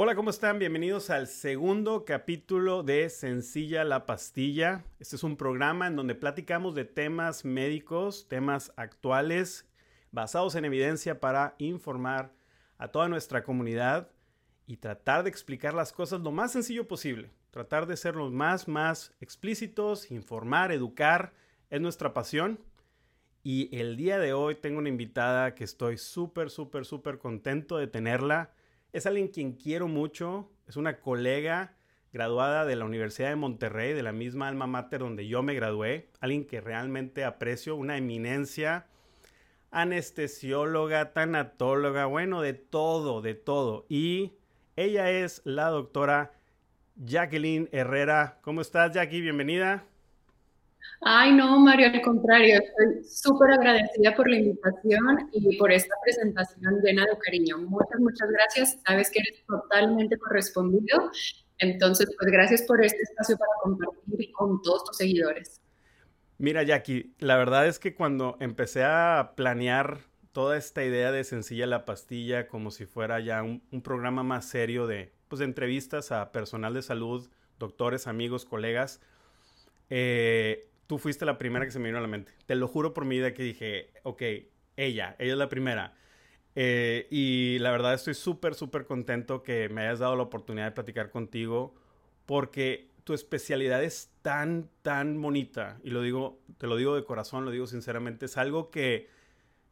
Hola, ¿cómo están? Bienvenidos al segundo capítulo de Sencilla la Pastilla. Este es un programa en donde platicamos de temas médicos, temas actuales, basados en evidencia para informar a toda nuestra comunidad y tratar de explicar las cosas lo más sencillo posible. Tratar de ser los más, más explícitos, informar, educar, es nuestra pasión. Y el día de hoy tengo una invitada que estoy súper, súper, súper contento de tenerla. Es alguien quien quiero mucho, es una colega graduada de la Universidad de Monterrey, de la misma alma mater donde yo me gradué, alguien que realmente aprecio, una eminencia, anestesióloga, tanatóloga, bueno, de todo, de todo. Y ella es la doctora Jacqueline Herrera. ¿Cómo estás, Jackie? Bienvenida. Ay, no, Mario, al contrario, estoy súper agradecida por la invitación y por esta presentación llena de cariño. Muchas, muchas gracias. Sabes que eres totalmente correspondido. Entonces, pues gracias por este espacio para compartir con todos tus seguidores. Mira, Jackie, la verdad es que cuando empecé a planear toda esta idea de Sencilla la Pastilla como si fuera ya un, programa más serio de, pues, de entrevistas a personal de salud, doctores, amigos, colegas, eh, tú fuiste la primera que se me vino a la mente. Te lo juro por mi vida que dije, ok, ella, ella es la primera. Eh, y la verdad estoy súper, súper contento que me hayas dado la oportunidad de platicar contigo porque tu especialidad es tan, tan bonita. Y lo digo, te lo digo de corazón, lo digo sinceramente, es algo que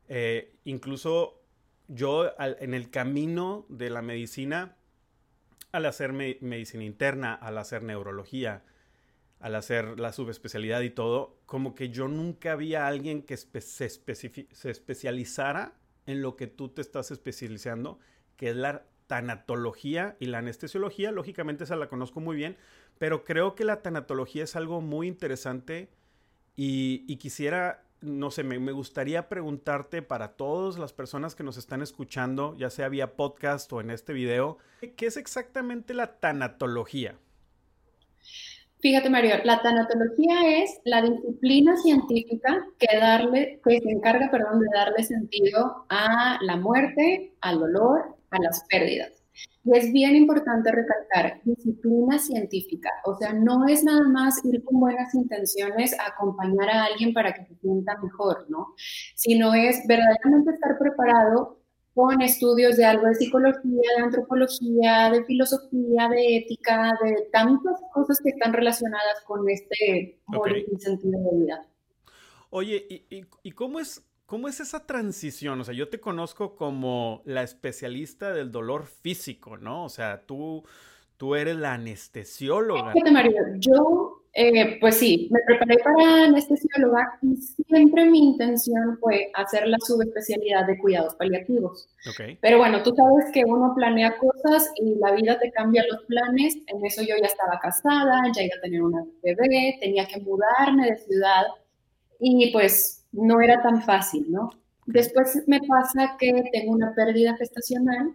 eh, incluso yo en el camino de la medicina, al hacer medicina interna, al hacer neurología, al hacer la subespecialidad y todo, como que yo nunca había alguien que se, especializara en lo que tú te estás especializando, que es la tanatología y la anestesiología. Lógicamente esa la conozco muy bien, pero creo que la tanatología es algo muy interesante y, y quisiera, no sé, me, me, gustaría preguntarte para todas las personas que nos están escuchando, ya sea vía podcast o en este video, ¿qué es exactamente la tanatología? Fíjate, Mario, la tanatología es la disciplina científica que, darle, que se encarga perdón, de darle sentido a la muerte, al dolor, a las pérdidas. Y es bien importante recalcar disciplina científica, o sea, no es nada más ir con buenas intenciones a acompañar a alguien para que se sienta mejor, ¿no? Sino es verdaderamente estar preparado con estudios de algo de psicología, de antropología, de filosofía, de ética, de tantas cosas que están relacionadas con este sentido de vida. Oye, ¿y, y, cómo, es, cómo es esa transición? O sea, yo te conozco como la especialista del dolor físico, ¿no? O sea, tú, tú eres la anestesióloga. Fíjate, Mario, yo eh, pues sí, me preparé para anestesióloga y siempre mi intención fue hacer la subespecialidad de cuidados paliativos. Pero bueno, tú sabes que uno planea cosas y la vida te cambia los planes. En eso yo ya estaba casada, ya iba a tener una bebé, tenía que mudarme de ciudad y pues no era tan fácil, ¿no? Después me pasa que tengo una pérdida gestacional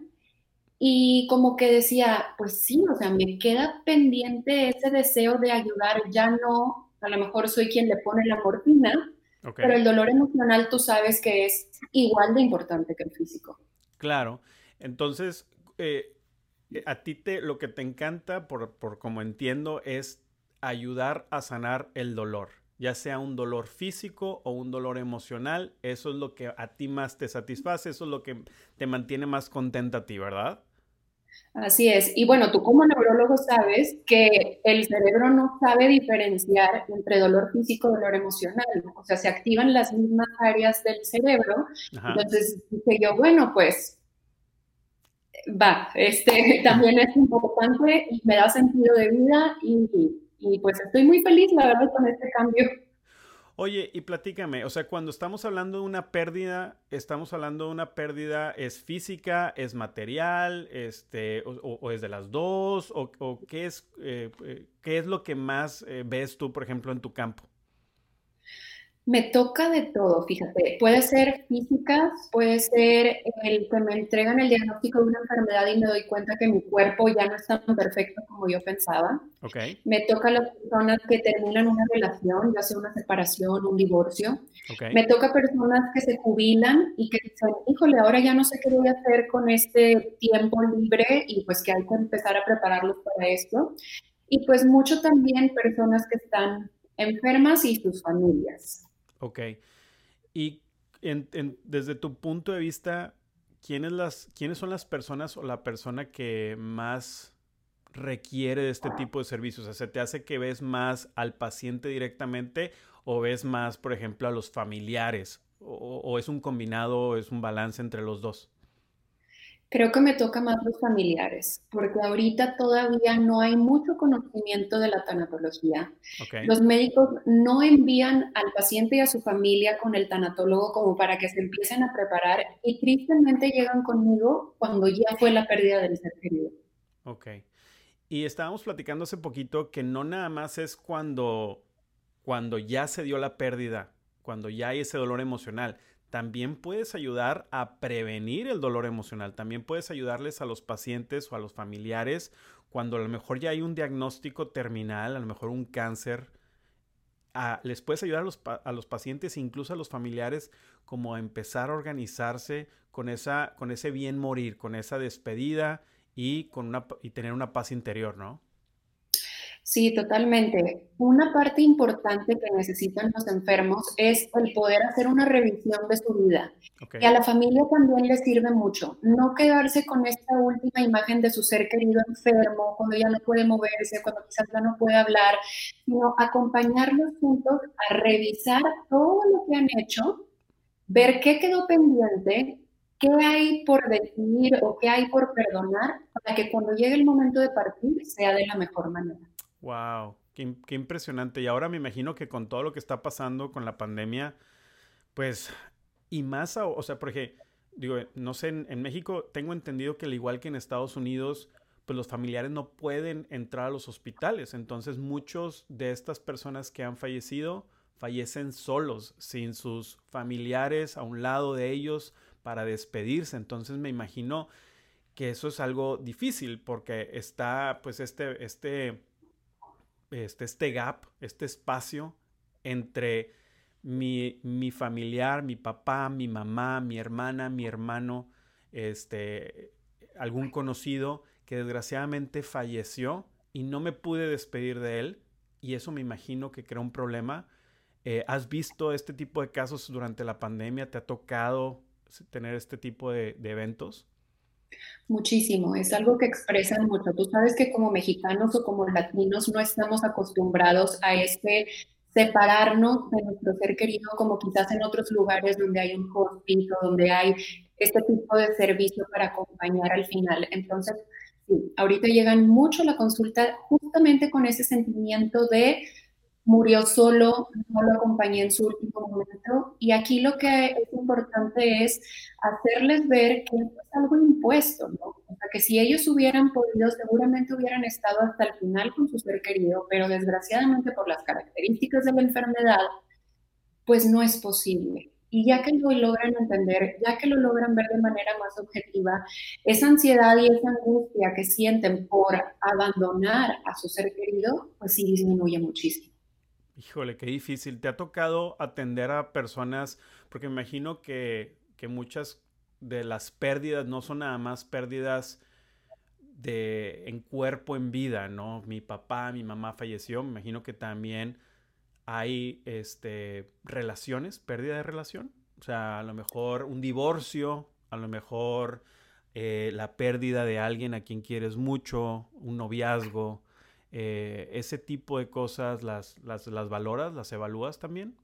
y como que decía, pues sí, o sea, me queda pendiente ese deseo de ayudar, ya no, a lo mejor soy quien le pone la morfina, pero el dolor emocional tú sabes que es igual de importante que el físico. Claro, entonces, eh, a ti te, lo que te encanta, por, por como entiendo, es ayudar a sanar el dolor, ya sea un dolor físico o un dolor emocional, eso es lo que a ti más te satisface, eso es lo que te mantiene más contenta a ti, ¿verdad? Así es. Y bueno, tú como neurólogo sabes que el cerebro no sabe diferenciar entre dolor físico y dolor emocional. O sea, se activan las mismas áreas del cerebro. Entonces dije yo, bueno, pues va, este también es importante y me da sentido de vida y, y pues estoy muy feliz, la verdad, con este cambio. Oye, y platícame, o sea, cuando estamos hablando de una pérdida, estamos hablando de una pérdida, ¿es física, es material, este, o, es de las dos, o, qué, es, eh, eh, qué es lo que más eh, ves tú, por ejemplo, en tu campo? Me toca de todo, fíjate. Puede ser físicas, puede ser el que me entregan el diagnóstico de una enfermedad y me doy cuenta que mi cuerpo ya no es tan perfecto como yo pensaba. Okay. Me toca las personas que terminan una relación, ya sea una separación, un divorcio. Okay. Me toca personas que se jubilan y que dicen, híjole, ahora ya no sé qué voy a hacer con este tiempo libre y pues que hay que empezar a prepararlos para esto. Y pues mucho también personas que están enfermas y sus familias. Ok. Y desde tu punto de vista, ¿quiénes, las, ¿quiénes son las personas o la persona que más requiere de este tipo de servicios? O sea, ¿se te hace que ves más al paciente directamente o ves más, por ejemplo, a los familiares? ¿O, o es un combinado o es un balance entre los dos? Creo que me toca más los familiares, porque ahorita todavía no hay mucho conocimiento de la tanatología. Los médicos no envían al paciente y a su familia con el tanatólogo como para que se empiecen a preparar y tristemente llegan conmigo cuando ya fue la pérdida del ser querido. Ok. Y estábamos platicando hace poquito que no nada más es cuando, cuando ya se dio la pérdida, cuando ya hay ese dolor emocional, también puedes ayudar a prevenir el dolor emocional. También puedes ayudarles a los pacientes o a los familiares cuando a lo mejor ya hay un diagnóstico terminal, a lo mejor un cáncer. les puedes ayudar a los, a los, pacientes, incluso a los familiares, como a empezar a organizarse con, esa, con ese bien morir, con esa despedida y, con una, y tener una paz interior, ¿no? Sí, totalmente. Una parte importante que necesitan los enfermos es el poder hacer una revisión de su vida. Y a la familia también les sirve mucho. No quedarse con esta última imagen de su ser querido enfermo, cuando ya no puede moverse, cuando quizás ya no puede hablar, sino acompañarlos juntos a revisar todo lo que han hecho, ver qué quedó pendiente, qué hay por decidir o qué hay por perdonar, para que cuando llegue el momento de partir sea de la mejor manera. Wow, qué, impresionante. Y ahora me imagino que con todo lo que está pasando con la pandemia, pues, y más, o sea, porque, digo, no sé, en, México tengo entendido que al igual que en Estados Unidos, pues los familiares no pueden entrar a los hospitales. Entonces, muchos de estas personas que han fallecido fallecen solos, sin sus familiares a un lado de ellos para despedirse. Entonces, me imagino que eso es algo difícil porque está, pues, este, este este, este gap, este espacio entre mi, mi, familiar, mi papá, mi mamá, mi hermana, mi hermano, este, algún conocido que desgraciadamente falleció y no me pude despedir de él y eso me imagino que creó un problema. Eh, ¿Has visto este tipo de casos durante la pandemia? ¿Te ha tocado tener este tipo de eventos? Muchísimo, es algo que expresan mucho. Tú sabes que como mexicanos o como latinos no estamos acostumbrados a este separarnos de nuestro ser querido como quizás en otros lugares donde hay un hospice donde hay este tipo de servicio para acompañar al final. Entonces, sí, ahorita llegan mucho la consulta justamente con ese sentimiento de murió solo, no lo acompañé en su último momento. Y aquí lo que es importante es hacerles ver que es algo impuesto, ¿no? O sea, que si ellos hubieran podido, seguramente hubieran estado hasta el final con su ser querido, pero desgraciadamente por las características de la enfermedad, pues no es posible. Y ya que lo logran entender, ya que lo logran ver de manera más objetiva, esa ansiedad y esa angustia que sienten por abandonar a su ser querido, pues sí disminuye muchísimo. Híjole, qué difícil. ¿Te ha tocado atender a personas? Porque me imagino que, muchas de las pérdidas no son nada más pérdidas de en cuerpo, en vida, ¿no? Mi papá, mi mamá falleció. Me imagino que también hay este, relaciones, pérdida de relación. O sea, a lo mejor un divorcio, a lo mejor eh, la pérdida de alguien a quien quieres mucho, un noviazgo. Eh, ese tipo de cosas las, las, valoras, las evalúas también?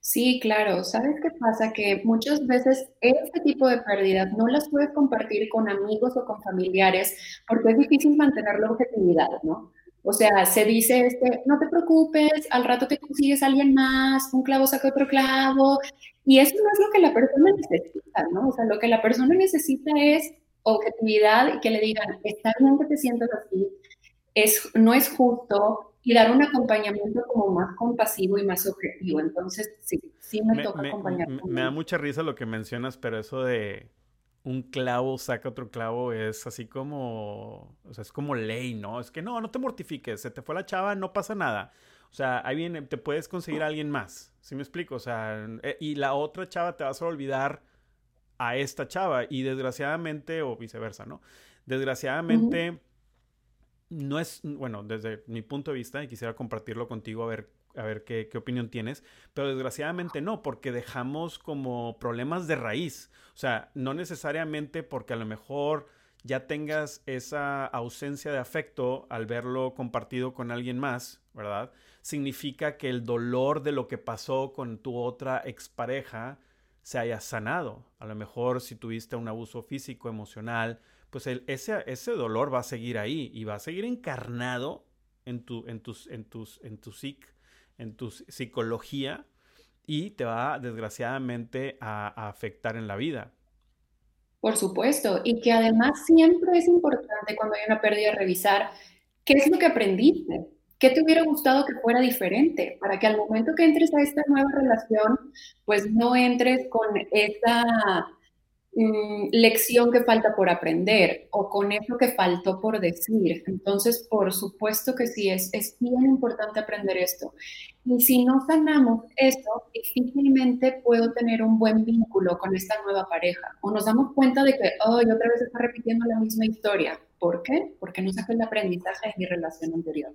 Sí, claro. ¿Sabes qué pasa? Que muchas veces este tipo de pérdidas no las puedes compartir con amigos o con familiares porque es difícil mantener la objetividad, ¿no? O sea, se dice, este, no te preocupes, al rato te consigues alguien más, un clavo saca otro clavo, y eso no es lo que la persona necesita, ¿no? O sea, lo que la persona necesita es objetividad y que le digan, está bien que te sientas así, no es justo y dar un acompañamiento como más compasivo y más objetivo. Entonces, sí, sí me, toca acompañar. Me, da mucha risa lo que mencionas, pero eso de un clavo saca otro clavo es así como, o sea, es como ley, ¿no? Es que no, no te mortifiques, se te fue la chava, no pasa nada. O sea, ahí viene, te puedes conseguir a alguien más, ¿sí me explico? O sea, eh, y la otra chava te vas a olvidar a esta chava y desgraciadamente, o viceversa, ¿no? Desgraciadamente no es, bueno, desde mi punto de vista, y quisiera compartirlo contigo a ver, a ver qué, qué, opinión tienes, pero desgraciadamente no, porque dejamos como problemas de raíz. O sea, no necesariamente porque a lo mejor ya tengas esa ausencia de afecto al verlo compartido con alguien más, ¿verdad? Significa que el dolor de lo que pasó con tu otra expareja se haya sanado. A lo mejor si tuviste un abuso físico, emocional, pues ese, ese dolor va a seguir ahí y va a seguir encarnado en tu, en tus, en tus, en tu psic, en tu psicología y te va desgraciadamente a, afectar en la vida. Por supuesto, y que además siempre es importante cuando hay una pérdida revisar qué es lo que aprendiste, qué te hubiera gustado que fuera diferente, para que al momento que entres a esta nueva relación, pues no entres con esa Mm, lección que falta por aprender o con eso que faltó por decir. Entonces, por supuesto que sí, es, es bien importante aprender esto. Y si no sanamos esto, difícilmente puedo tener un buen vínculo con esta nueva pareja. O nos damos cuenta de que, oh, otra vez está repitiendo la misma historia. ¿Por qué? Porque no saqué el aprendizaje de mi relación anterior.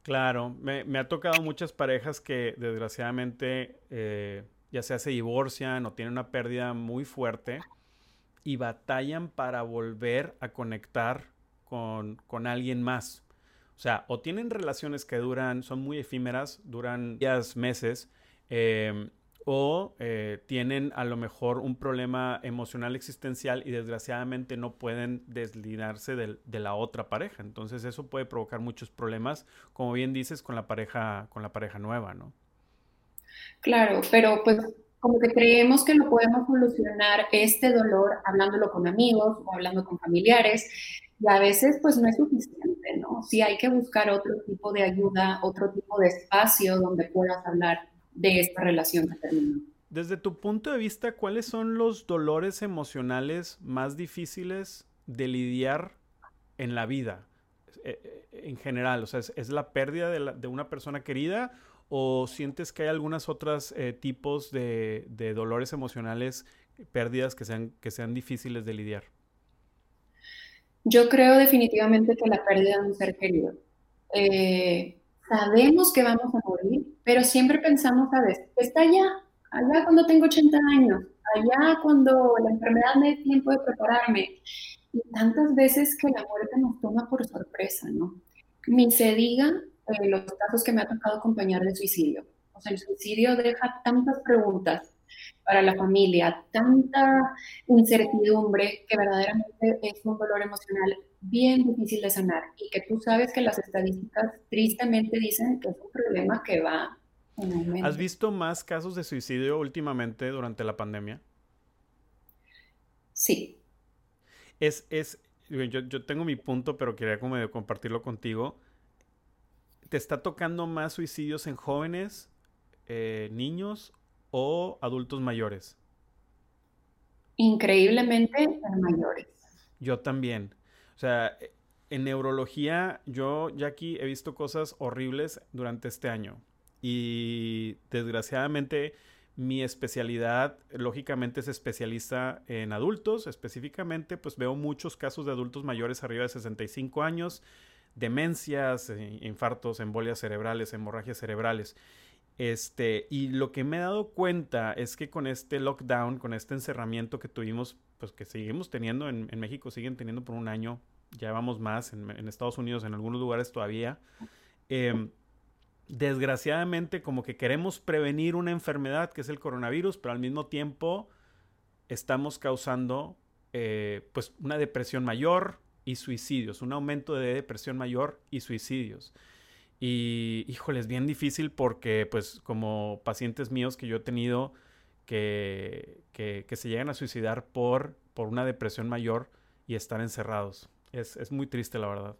Claro, me, me ha tocado muchas parejas que desgraciadamente eh, ya sea se divorcian o tienen una pérdida muy fuerte y batallan para volver a conectar con, alguien más. O sea, o tienen relaciones que duran, son muy efímeras, duran días, meses, em, o eh, tienen a lo mejor un problema emocional existencial y desgraciadamente no pueden deslindarse de, de, la otra pareja. Entonces eso puede provocar muchos problemas, como bien dices, con la pareja, con la pareja nueva, ¿no? Claro, pero pues como que creemos que lo podemos solucionar este dolor hablándolo con amigos o hablando con familiares y a veces pues no es suficiente, ¿no? Sí hay que buscar otro tipo de ayuda, otro tipo de espacio donde puedas hablar de esta relación que terminó. Desde tu punto de vista, ¿cuáles son los dolores emocionales más difíciles de lidiar en la vida? Eh, eh, en general, o sea, ¿es, la pérdida de, de una persona querida ¿O sientes que hay algunos otros eh, tipos de, dolores emocionales, pérdidas que sean, que sean difíciles de lidiar? Yo creo definitivamente que la pérdida de un ser querido. Eh, sabemos que vamos a morir, pero siempre pensamos, ¿sabes? Está allá, allá cuando tengo 80 años, allá cuando la enfermedad me dé tiempo de prepararme. Y tantas veces que la muerte nos toma por sorpresa, ¿no? Ni se diga eh, los casos que me ha tocado acompañar de suicidio. O sea, el suicidio deja tantas preguntas para la familia, tanta incertidumbre que verdaderamente es un dolor emocional bien difícil de sanar y que tú sabes que las estadísticas tristemente dicen que es un problema que va en aumento. ¿Has visto más casos de suicidio últimamente durante la pandemia? Sí. Es, es, yo, yo tengo mi punto, pero quería como compartirlo contigo ¿Te está tocando más suicidios en jóvenes, eh, niños o adultos mayores? Increíblemente en mayores. Yo también. O sea, en neurología, yo, Jackie, he visto cosas horribles durante este año. Y desgraciadamente, mi especialidad, lógicamente, es especialista en adultos. Específicamente, pues veo muchos casos de adultos mayores arriba de 65 años demencias, eh, infartos, embolias cerebrales, hemorragias cerebrales. Este, y lo que me he dado cuenta es que con este lockdown, con este encerramiento que tuvimos, pues que seguimos teniendo en, México, siguen teniendo por un año, ya vamos más, en, Estados Unidos, en algunos lugares todavía. Em, desgraciadamente, como que queremos prevenir una enfermedad que es el coronavirus, pero al mismo tiempo estamos causando eh, pues una depresión mayor, y suicidios, un aumento de depresión mayor y suicidios. Y híjole, es bien difícil porque pues como pacientes míos que yo he tenido que, que, se llegan a suicidar por, por una depresión mayor y estar encerrados. Es, es muy triste la verdad.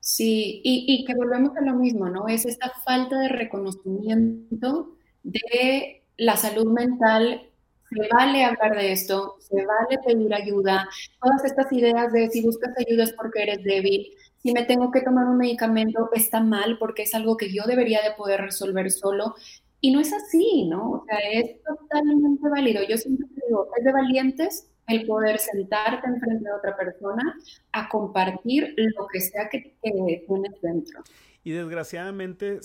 Sí, y, y, que volvemos a lo mismo, ¿no? Es esta falta de reconocimiento de la salud mental. Se vale hablar de esto, se vale pedir ayuda. Todas estas ideas de si buscas ayuda es porque eres débil, si me tengo que tomar un medicamento está mal porque es algo que yo debería de poder resolver solo. Y no es así, ¿no? O sea, es totalmente válido. Yo siempre digo, es de valientes el poder sentarte enfrente de otra persona a compartir lo que sea que, tienes dentro. Y desgraciadamente,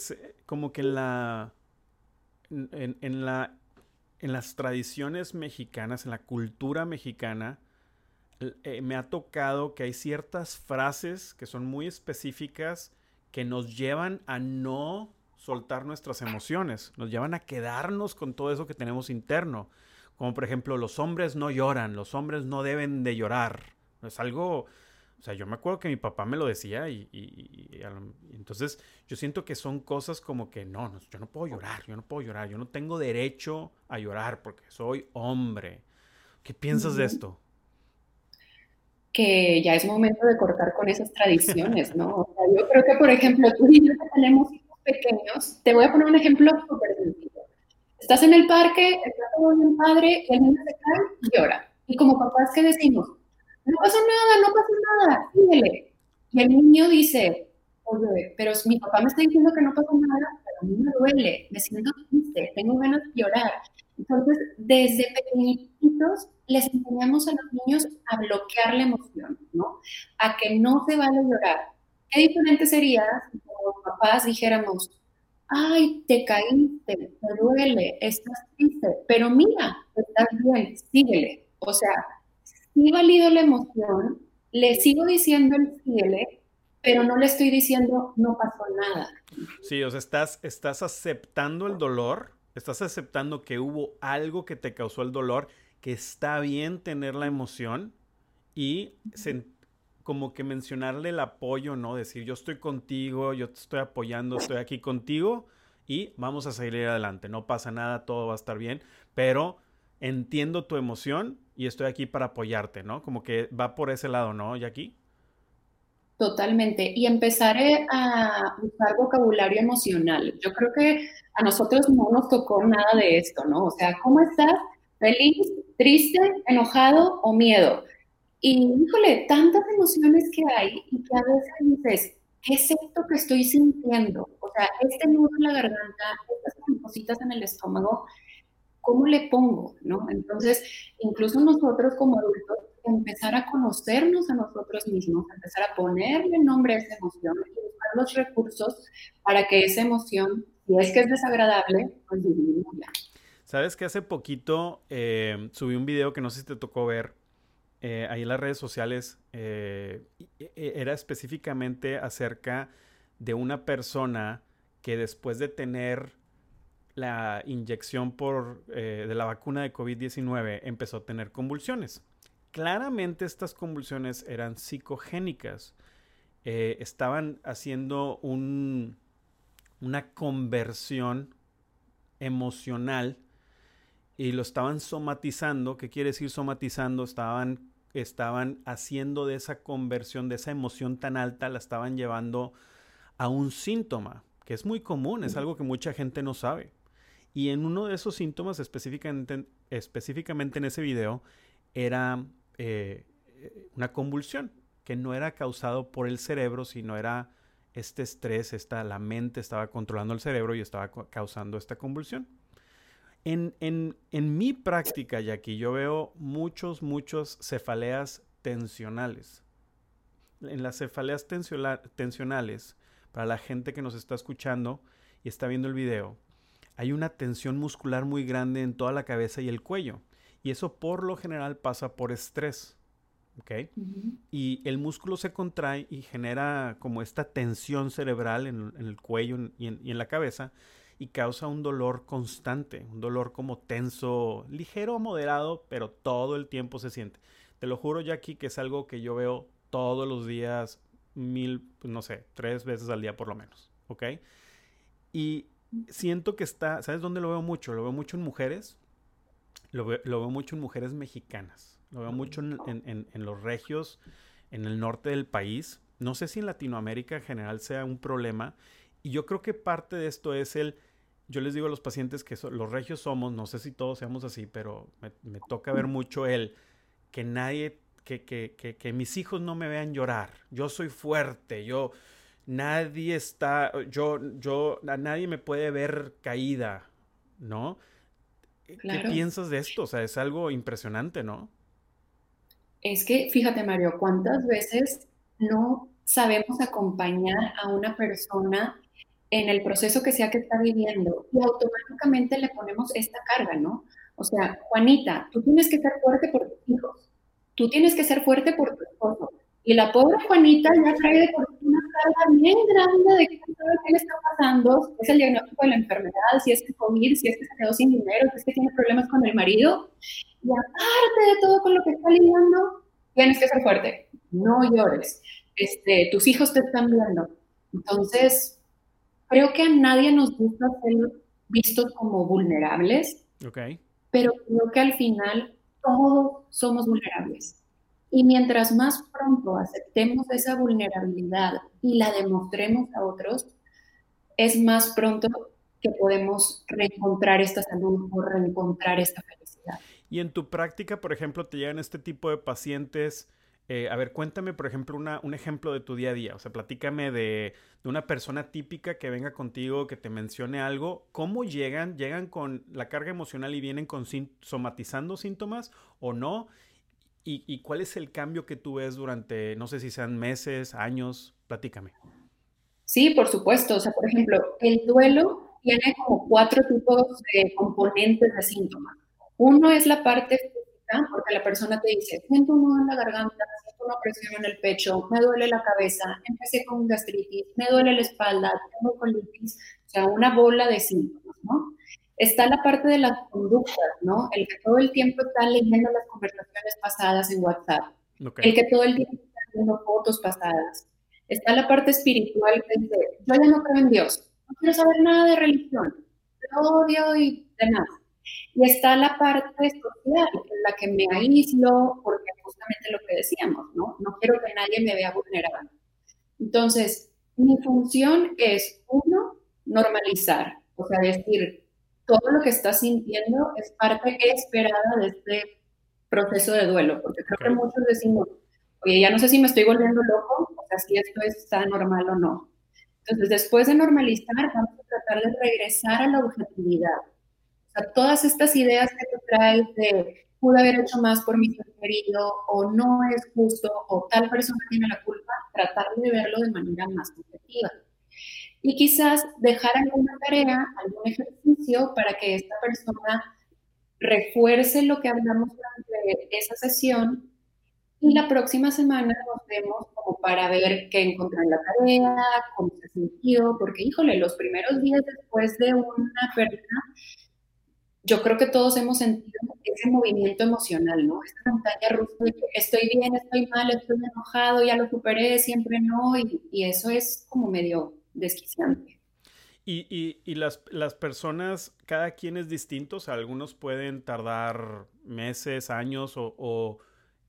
como que en la, en, la, en las tradiciones mexicanas, en la cultura mexicana, eh, me ha tocado que hay ciertas frases que son muy específicas que nos llevan a no soltar nuestras emociones, nos llevan a quedarnos con todo eso que tenemos interno. Como por ejemplo, los hombres no lloran, los hombres no deben de llorar. Es algo, o sea, yo me acuerdo que mi papá me lo decía y, entonces yo siento que son cosas como que no, no, yo no puedo llorar, yo no puedo llorar, yo no tengo derecho a llorar porque soy hombre. ¿Qué piensas de esto? que ya es momento de cortar con esas tradiciones, ¿no? O sea, yo creo que, por ejemplo, tú y yo que tenemos hijos pequeños, te voy a poner un ejemplo súper sencillo. Estás en el parque, estás con un padre, el niño se cae y llora. Y como papás, ¿qué decimos? No pasa nada, no pasa nada, síguele. Y el niño dice, oye, pero mi papá me está diciendo que no pasa nada, pero a mí me duele, me siento triste, tengo ganas de llorar. Entonces, desde pequeñitos les enseñamos a los niños a bloquear la emoción, ¿no? A que no se vale llorar. Qué diferente sería si como papás dijéramos, ay, te caíste, te duele, estás triste, pero mira, estás bien, síguele. O sea, sí valido la emoción, le sigo diciendo el síguele, pero no le estoy diciendo no pasó nada. Sí, o sea, estás, estás aceptando el dolor, estás aceptando que hubo algo que te causó el dolor que está bien tener la emoción y como que mencionarle el apoyo, ¿no? Decir, yo estoy contigo, yo te estoy apoyando, estoy aquí contigo y vamos a salir adelante. No pasa nada, todo va a estar bien, pero entiendo tu emoción y estoy aquí para apoyarte, ¿no? Como que va por ese lado, ¿no, Jackie? Totalmente. Y empezaré a usar vocabulario emocional. Yo creo que a nosotros no nos tocó nada de esto, ¿no? O sea, ¿cómo estás? feliz, triste, enojado o miedo. Y híjole, tantas emociones que hay y que a veces dices, ¿qué es esto que estoy sintiendo? O sea, este nudo en la garganta, estas cositas en el estómago, ¿cómo le pongo? ¿no? Entonces, incluso nosotros como adultos, empezar a conocernos a nosotros mismos, empezar a ponerle nombre a esa emoción y buscar los recursos para que esa emoción, si es que es desagradable, pues disminuya. Sabes que hace poquito eh, subí un video que no sé si te tocó ver eh, ahí en las redes sociales. Eh, era específicamente acerca de una persona que después de tener la inyección por, de la vacuna de COVID-19 empezó a tener convulsiones. Claramente estas convulsiones eran psicogénicas. estaban haciendo un, una conversión emocional y lo estaban somatizando. ¿Qué quiere decir somatizando? Estaban, estaban haciendo de esa conversión, de esa emoción tan alta, la estaban llevando a un síntoma, que es muy común, es algo que mucha gente no sabe. Y en uno de esos síntomas, específicamente, en ese video, era eh, una convulsión, que no era causado por el cerebro, sino era este estrés, esta, la mente estaba controlando el cerebro y estaba causando esta convulsión. En, en, mi práctica, aquí yo veo muchos, muchos cefaleas tensionales. En las cefaleas tensionales, para la gente que nos está escuchando y está viendo el video, hay una tensión muscular muy grande en toda la cabeza y el cuello. Y eso por lo general pasa por estrés. Y el músculo se contrae y genera como esta tensión cerebral en, el cuello y en, la cabeza y causa un dolor constante, un dolor como tenso, ligero o moderado, pero todo el tiempo se siente. Te lo juro, Jackie, que es algo que yo veo todos los días, mil, no sé, tres veces al día por lo menos, ¿ok? Y siento que está, ¿sabes dónde lo veo mucho? Lo veo mucho en mujeres, lo veo, mucho en mujeres mexicanas, lo veo mucho en, los regios, en el norte del país, no sé si en Latinoamérica en general sea un problema. Y yo creo que parte de esto es el, yo les digo a los pacientes que los regios somos, no sé si todos seamos así, pero me, toca ver mucho el que nadie, que mis hijos no me vean llorar. Yo soy fuerte, yo, nadie está, yo, yo, a nadie me puede ver caída, ¿no? ¿Qué piensas de esto? O sea, es algo impresionante, ¿no? Es que, fíjate, Mario, cuántas veces no sabemos acompañar a una persona en el proceso que sea que está viviendo y automáticamente le ponemos esta carga, ¿no? O sea, Juanita, tú tienes que ser fuerte por tus hijos, tú tienes que ser fuerte por tu esposo. Y la pobre Juanita ya trae de por una carga bien grande de qué le está pasando, es el diagnóstico de la enfermedad, si es que COVID, si es que se quedó sin dinero, si es que tiene problemas con el marido. Y aparte de todo con lo que está lidiando, tienes que ser fuerte, no llores. Este, tus hijos te están viendo. Entonces, creo que a nadie nos gusta ser vistos como vulnerables, okay. pero creo que al final todos somos vulnerables. Y mientras más pronto aceptemos esa vulnerabilidad y la demostremos a otros, es más pronto que podemos reencontrar esta salud o reencontrar esta felicidad. Y en tu práctica, por ejemplo, te llegan este tipo de pacientes. Eh, a ver, cuéntame, por ejemplo, una, un ejemplo de tu día a día. O sea, platícame de, de, una persona típica que venga contigo, que te mencione algo. ¿Cómo llegan? ¿Llegan con la carga emocional y vienen con somatizando síntomas o no? ¿Y, cuál es el cambio que tú ves durante, no sé si sean meses, años? Platícame. Sí, por supuesto. O sea, por ejemplo, el duelo tiene como cuatro tipos de componentes de síntomas. Uno es la parte física, porque la persona te dice, siento un nudo en la garganta, siento una presión en el pecho, me duele la cabeza, empecé con gastritis, me duele la espalda, tengo colitis, o sea, una bola de síntomas, ¿no? Está la parte de las conductas, ¿no? El que todo el tiempo está leyendo las conversaciones pasadas en WhatsApp. El que todo el tiempo está viendo fotos pasadas. Está la parte espiritual que dice, yo ya no creo en Dios, no quiero saber nada de religión, lo odio y demás. Y está la parte social, en la que me aíslo, porque justamente lo que decíamos, ¿no? No quiero que nadie me vea vulnerable. Entonces, mi función es, uno, normalizar, o sea, decir, todo lo que estás sintiendo es parte esperada de este proceso de duelo, porque creo que muchos decimos, oye, ya no sé si me estoy volviendo loco, si esto está normal o no. Entonces, después de normalizar, vamos a tratar de regresar a la objetividad. O sea, todas estas ideas que tú traes de pude haber hecho más por mi querido, o no es justo, o tal persona tiene la culpa, tratar de verlo de manera más objetiva y quizás dejar alguna tarea, algún ejercicio para que esta persona refuerce lo que hablamos durante esa sesión y la próxima semana nos vemos como para ver qué encontró en la tarea, cómo se sintió, porque híjole, los primeros días después de una pérdida, yo creo que todos hemos sentido ese movimiento emocional, ¿no? Esta montaña rusa de estoy bien, estoy mal, estoy enojado, ya lo superé, siempre no, y, y eso es como medio desquiciante. Y, y, y las, las, personas, cada quien es distinto, o algunos pueden tardar meses, años, o,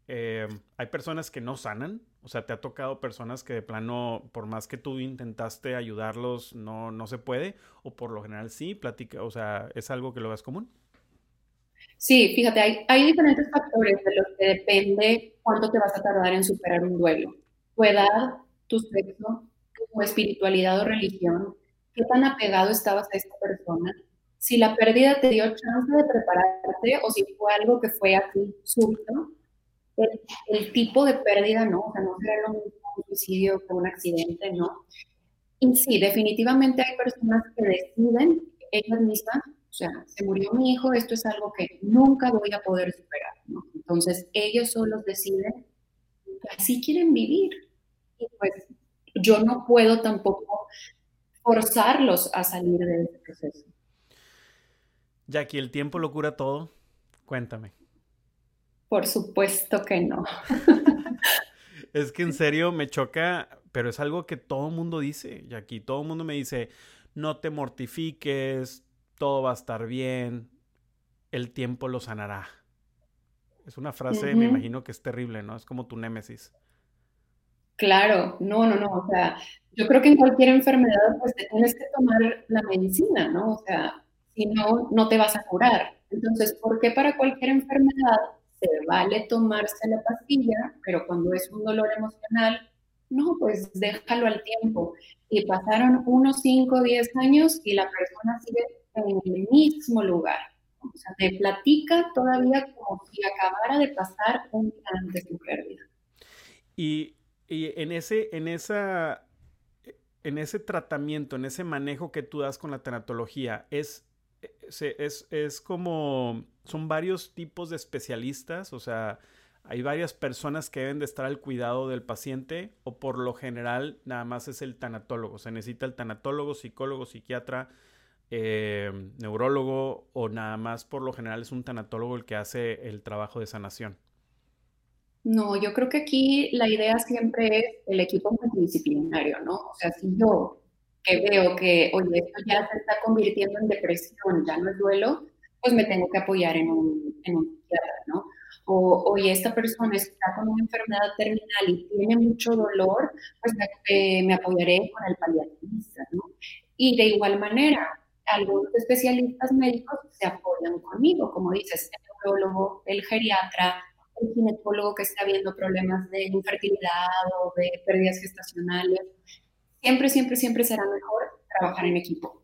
eh, hay personas que no sanan, o sea, te ha tocado personas que de plano, por más que tú intentaste ayudarlos, no, no se puede, o por lo general sí, platica, o sea, ¿es algo que lo ves común? Sí, fíjate, hay, hay diferentes factores de los que depende cuánto te vas a tardar en superar un duelo. Tu edad, tu sexo, o espiritualidad o religión, qué tan apegado estabas a esta persona, si la pérdida te dio chance de prepararte o si fue algo que fue aquí súbito, el, tipo de pérdida, ¿no? O sea, no será lo mismo un suicidio que un accidente, ¿no? Y sí, definitivamente hay personas que deciden ellas mismas, o sea, se murió mi hijo, esto es algo que nunca voy a poder superar, ¿no? Entonces, ellos solos deciden que así quieren vivir. Y pues yo no puedo tampoco forzarlos a salir de ese proceso. Jackie, ¿el tiempo lo cura todo? Cuéntame. Por supuesto que no. es que en serio me choca, pero es algo que todo el mundo dice, Jackie. Todo el mundo me dice, no te mortifiques, todo va a estar bien, el tiempo lo sanará. Es una frase, me imagino que es terrible, ¿no? Es como tu némesis. Claro, no, no, no, o sea, yo creo que en cualquier enfermedad pues te tienes que tomar la medicina, ¿no? O sea, si no, no te vas a curar. Entonces, ¿por qué para cualquier enfermedad se vale tomarse la pastilla, pero cuando es un dolor emocional, no, pues déjalo al tiempo. Y pasaron unos 5 o 10 años y la persona sigue en el mismo lugar. O sea, te platica todavía como si acabara de pasar un día antes de su pérdida. Y, y en, ese, en, esa, en ese tratamiento, en ese manejo que tú das con la tanatología, es es, es como, son varios tipos de especialistas, o sea, hay varias personas que deben de estar al cuidado del paciente o por lo general nada más es el tanatólogo, se necesita el tanatólogo, psicólogo, psiquiatra, eh, neurólogo o nada más por lo general es un tanatólogo el que hace el trabajo de sanación. No, yo creo que aquí la idea siempre es el equipo multidisciplinario, ¿no? O sea, si yo que veo que, oye, esto ya se está convirtiendo en depresión, ya no es duelo, pues me tengo que apoyar en un, en un psiquiatra, ¿no? O, oye, esta persona está con una enfermedad terminal y tiene mucho dolor, pues me, eh, me apoyaré con el paliativista, ¿no? Y de igual manera, algunos especialistas médicos se apoyan conmigo, como dices, el neurólogo, el geriatra, el ginecólogo que está viendo problemas de infertilidad o de pérdidas gestacionales siempre, siempre, siempre será mejor trabajar en equipo.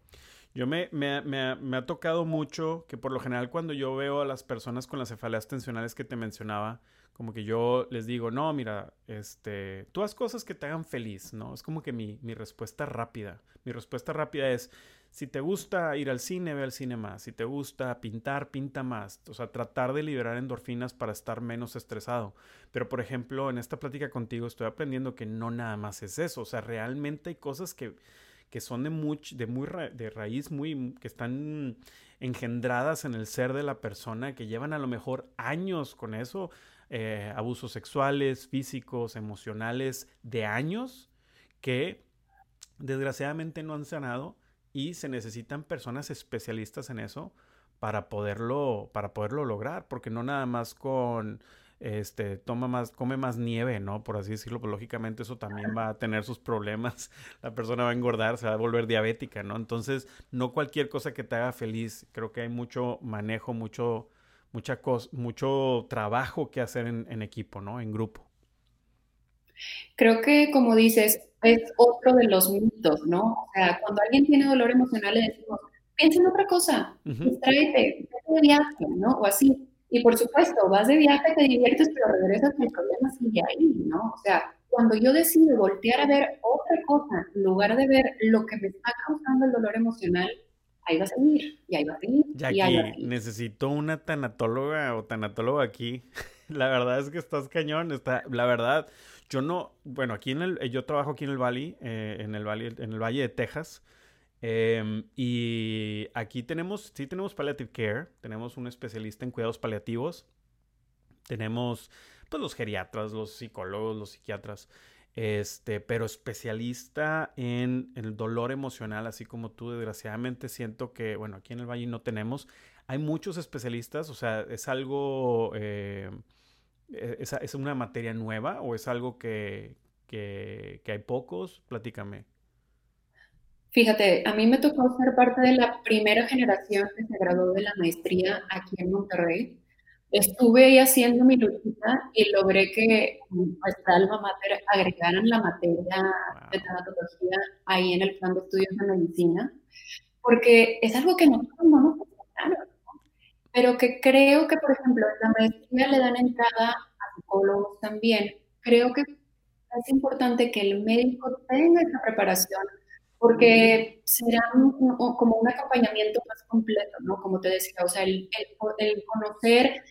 Yo me, me, me, ha tocado mucho que por lo general cuando yo veo a las personas con las cefaleas tensionales que te mencionaba, como que yo les digo, no, mira, este, tú haz cosas que te hagan feliz, ¿no? Es como que mi, mi respuesta rápida. Mi respuesta rápida es, si te gusta ir al cine, ve al cine más. Si te gusta pintar, pinta más. O sea, tratar de liberar endorfinas para estar menos estresado. Pero, por ejemplo, en esta plática contigo estoy aprendiendo que no nada más es eso. O sea, realmente hay cosas que, que son de, much, de, muy de raíz, muy, que están engendradas en el ser de la persona, que llevan a lo mejor años con eso. Eh, abusos sexuales, físicos, emocionales, de años que desgraciadamente no han sanado y se necesitan personas especialistas en eso para poderlo, para poderlo lograr, porque no nada más con este, toma más, come más nieve, ¿no? Por así decirlo, pues lógicamente eso también va a tener sus problemas. La persona va a engordar, se va a volver diabética, ¿no? Entonces, no cualquier cosa que te haga feliz. Creo que hay mucho manejo, mucho, mucha cosa, mucho trabajo que hacer en, en equipo, ¿no? En grupo. Creo que, como dices, es otro de los mitos, ¿no? O sea, cuando alguien tiene dolor emocional le decimos, piensa en otra cosa, distráete, vete de viaje, ¿no? O así. Y por supuesto, vas de viaje, te diviertes, pero regresas y el problema sigue ahí, ¿no? O sea, cuando yo decido voltear a ver otra cosa, en lugar de ver lo que me está causando el dolor emocional, ahí va a seguir, y ahí va a seguir, y ahí va a necesito una tanatóloga o tanatólogo aquí. la verdad es que estás cañón, está, la verdad, yo no, bueno, aquí en el, yo trabajo aquí en el Valle, eh, en el Valle, en el Valle de Texas. Em, y aquí tenemos, sí tenemos palliative care, tenemos un especialista en cuidados paliativos, tenemos pues los geriatras, los psicólogos, los psiquiatras, este, pero especialista en, el dolor emocional, así como tú, desgraciadamente siento que, bueno, aquí en el Valle no tenemos, hay muchos especialistas, o sea, es algo... Eh, ¿Es, ¿Es, una materia nueva o es algo que, que, hay pocos? Platícame. Fíjate, a mí me tocó ser parte de la primera generación que se graduó de la maestría aquí en Monterrey. Estuve ahí haciendo mi luchita y logré que nuestra alma mater agregaran la materia de tanatología ahí en el plan de estudios de medicina, porque es algo que nosotros no nos pero que creo que, por ejemplo, en la maestría le dan entrada a psicólogos también. Creo que es importante que el médico tenga esa preparación porque será como un acompañamiento más completo, ¿no? Como te decía, o sea, el, el, conocer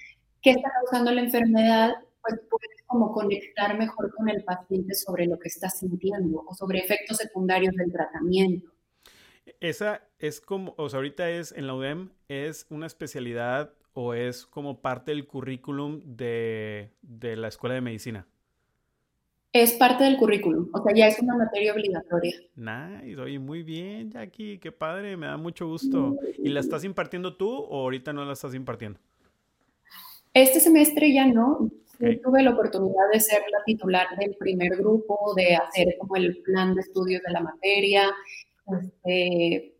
qué está causando la enfermedad, pues puedes como conectar mejor con el paciente sobre lo que está sintiendo o sobre efectos secundarios del tratamiento. Esa es como, o sea, ahorita es en la UDEM, es una especialidad o es como parte del currículum de, la escuela de medicina. Es parte del currículum, o sea, ya es una materia obligatoria. Nice, oye, muy bien, Jackie, qué padre, me da mucho gusto. ¿Y la estás impartiendo tú o ahorita no la estás impartiendo? Este semestre ya no, tuve la oportunidad de ser la titular del primer grupo, de hacer como el plan de estudios de la materia, este,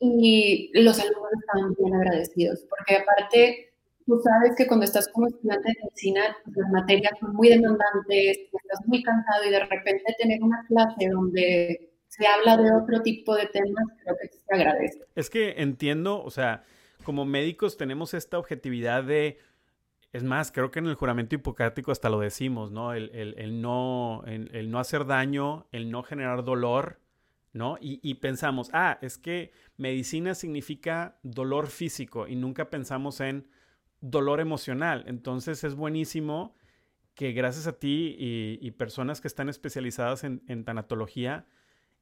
y los alumnos estaban bien agradecidos, porque aparte, tú sabes que cuando estás como estudiante de medicina, pues, las materias son muy demandantes, estás muy cansado y de repente tener una clase donde se habla de otro tipo de temas, creo que se agradece. Es que entiendo, o sea, como médicos tenemos esta objetividad de, es más, creo que en el juramento hipocrático hasta lo decimos, ¿no? El, el, no, el, no hacer daño, el no generar dolor, ¿no? Y, pensamos, ah, es que medicina significa dolor físico y nunca pensamos en dolor emocional. Entonces es buenísimo que gracias a ti y, personas que están especializadas en, tanatología,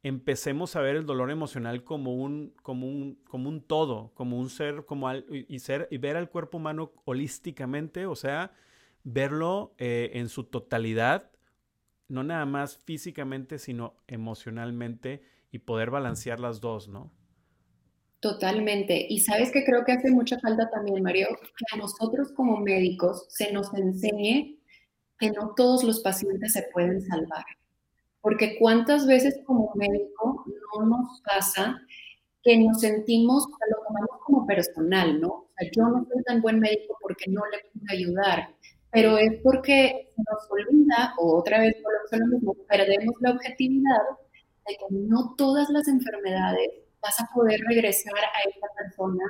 empecemos a ver el dolor emocional como un, como un, como un todo, como un ser, como y, ser, y ver al cuerpo humano holísticamente, o sea, verlo eh, en su totalidad, no nada más físicamente, sino emocionalmente y poder balancear las dos, ¿no? Totalmente. Y sabes que creo que hace mucha falta también, Mario, que a nosotros como médicos se nos enseñe que no todos los pacientes se pueden salvar porque cuántas veces como médico no nos pasa que nos sentimos, lo tomamos como personal, ¿no? O sea, yo no soy tan buen médico porque no le puedo ayudar, pero es porque nos olvida, o otra vez lo mismo, perdemos la objetividad de que no todas las enfermedades vas a poder regresar a esta persona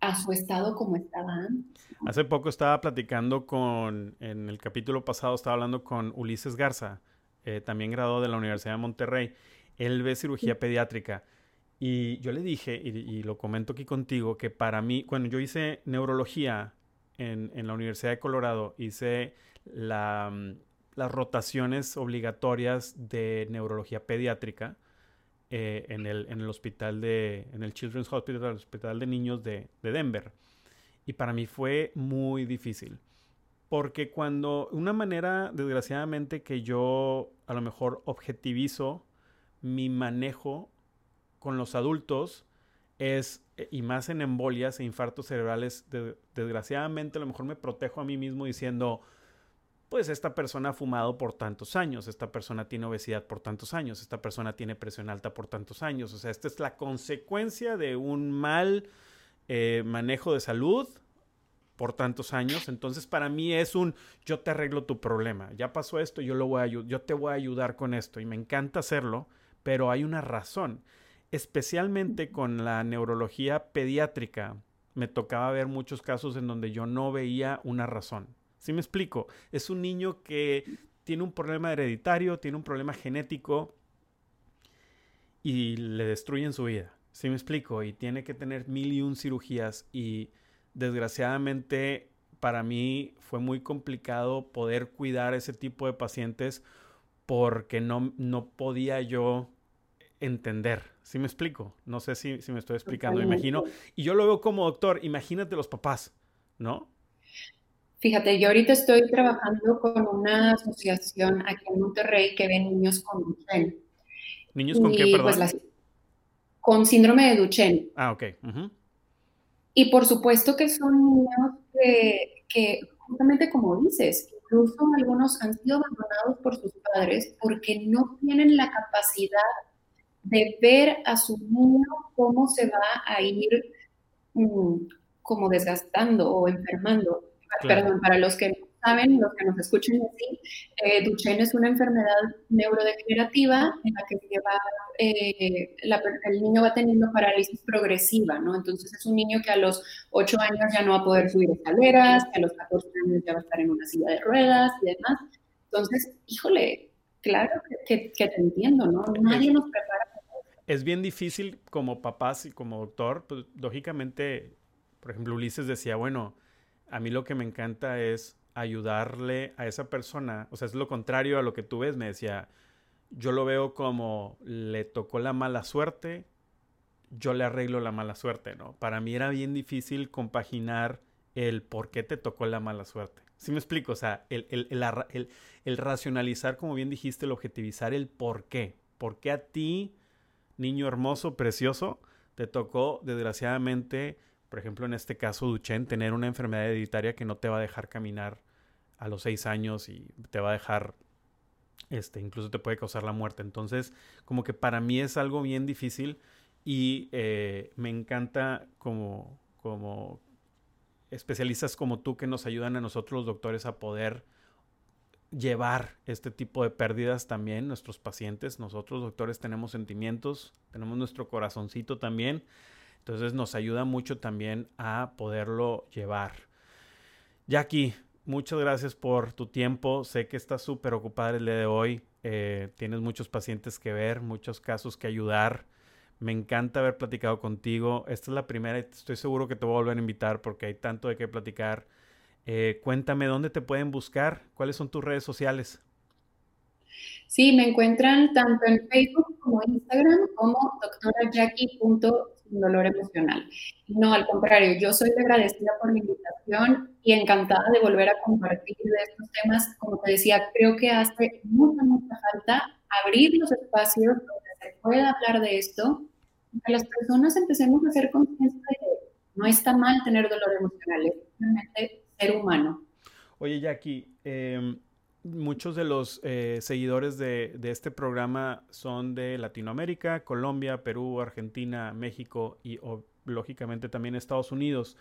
a su estado como estaba antes. Hace poco estaba platicando con, en el capítulo pasado estaba hablando con Ulises Garza, eh, también graduado de la Universidad de Monterrey, él ve cirugía pediátrica. Y yo le dije, y, lo comento aquí contigo, que para mí, cuando yo hice neurología en, la Universidad de Colorado, hice la, mm, las rotaciones obligatorias de neurología pediátrica eh, en, el, en, el, hospital de, en el Children's Hospital, el hospital de niños de, de Denver. Y para mí fue muy difícil porque cuando, una manera, desgraciadamente, que yo a lo mejor objetivizo mi manejo con los adultos es, eh, y más en embolias e infartos cerebrales, desgraciadamente a lo mejor me protejo a mí mismo diciendo, pues esta persona ha fumado por tantos años, esta persona tiene obesidad por tantos años, esta persona tiene presión alta por tantos años. O sea, esta es la consecuencia de un mal eh, manejo de salud por tantos años. Entonces, para mí es un yo te arreglo tu problema. Ya pasó esto, yo lo voy a yo te voy a ayudar con esto y me encanta hacerlo, pero hay una razón. Especialmente con la neurología pediátrica, me tocaba ver muchos casos en donde yo no veía una razón. ¿Sí me explico? Es un niño que tiene un problema hereditario, tiene un problema genético y le destruyen su vida. ¿Sí me explico? Y tiene que tener mil y un cirugías y desgraciadamente para mí fue muy complicado poder cuidar ese tipo de pacientes porque no, no podía yo entender. ¿Sí me explico? No sé si, me estoy explicando, me imagino. Y yo lo veo como doctor, imagínate los papás, ¿no? Fíjate, yo ahorita estoy trabajando con una asociación aquí en Monterrey que ve niños con Duchenne. ¿Niños con qué, pues, perdón? con síndrome de Duchenne. Ah, ok. Y por supuesto que son niños que, justamente como dices, incluso algunos han sido abandonados por sus padres porque no tienen la capacidad de ver a su niño cómo se va a ir mm, como desgastando o enfermando. Perdón, para los que saben, los que nos escuchen así, eh, Duchenne es una enfermedad neurodegenerativa en la que eh, el niño va teniendo parálisis progresiva, ¿no? Entonces es un niño que a los 8 años ya no va a poder subir escaleras, que a los 14 años ya va a estar en una silla de ruedas y demás. Entonces, híjole, claro que, te entiendo, ¿no? Nadie nos prepara. Es bien difícil como papás y como doctor, pues lógicamente, por ejemplo, Ulises decía, bueno, a mí lo que me encanta es ayudarle a esa persona, o sea, es lo contrario a lo que tú ves, me decía, yo lo veo como le tocó la mala suerte, yo le arreglo la mala suerte, ¿no? Para mí era bien difícil compaginar el por qué te tocó la mala suerte. ¿Sí me explico? O sea, el, el, racionalizar, como bien dijiste, el objetivizar el por qué. ¿Por qué a ti, niño hermoso, precioso, te tocó, desgraciadamente, por ejemplo, en este caso, Duchenne, tener una enfermedad hereditaria que no te va a dejar caminar a los seis años y te va a dejar, este, incluso te puede causar la muerte. Entonces, como que para mí es algo bien difícil y eh, me encanta como, como especialistas como tú que nos ayudan a nosotros los doctores a poder llevar este tipo de pérdidas también, nuestros pacientes, nosotros doctores tenemos sentimientos, tenemos nuestro corazoncito también, entonces nos ayuda mucho también a poderlo llevar. Jackie, muchas gracias por tu tiempo, sé que estás súper ocupada el día de hoy, eh, tienes muchos pacientes que ver, muchos casos que ayudar. Me encanta haber platicado contigo. Esta es la primera y estoy seguro que te voy a volver a invitar porque hay tanto de qué platicar. Eh, cuéntame dónde te pueden buscar, cuáles son tus redes sociales. Sí, me encuentran tanto en Facebook como Instagram como doctorajackie.dolor emocional. No, al contrario, yo soy agradecida por la invitación y encantada de volver a compartir de estos temas. Como te decía, creo que hace mucha, mucha falta abrir los espacios donde se pueda hablar de esto, que las personas empecemos a hacer conciencia de que no está mal tener dolor emocional, es simplemente ser humano. Oye, Jackie, em, muchos de los eh, seguidores de, este programa son de Latinoamérica, Colombia, Perú, Argentina, México y lógicamente también Estados Unidos.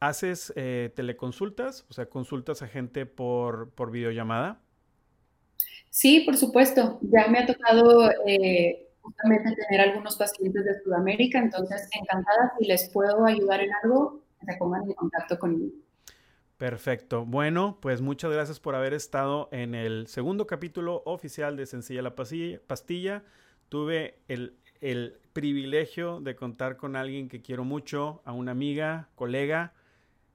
¿Haces eh, teleconsultas? O sea, consultas a gente por, por videollamada. Sí, por supuesto. Ya me ha tocado eh, justamente tener algunos pacientes de Sudamérica, entonces encantada si les puedo ayudar en algo, se pongan en contacto conmigo. Perfecto. Bueno, pues muchas gracias por haber estado en el segundo capítulo oficial de Sencilla la Pastilla. Tuve el, privilegio de contar con alguien que quiero mucho, a una amiga, colega,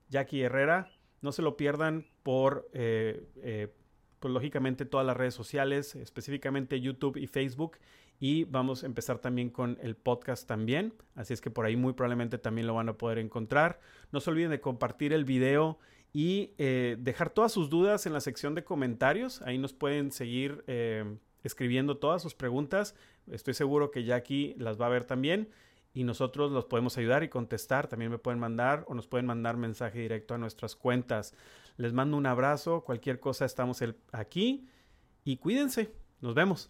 Jackie Herrera. No se lo pierdan por, eh, eh, pues lógicamente, todas las redes sociales, específicamente YouTube y Facebook. Y vamos a empezar también con el podcast también. Así es que por ahí muy probablemente también lo van a poder encontrar. No se olviden de compartir el video y eh, dejar todas sus dudas en la sección de comentarios. Ahí nos pueden seguir eh, escribiendo todas sus preguntas. Estoy seguro que Jackie las va a ver también y nosotros los podemos ayudar y contestar. También me pueden mandar o nos pueden mandar mensaje directo a nuestras cuentas. Les mando un abrazo. Cualquier cosa estamos aquí y cuídense. Nos vemos.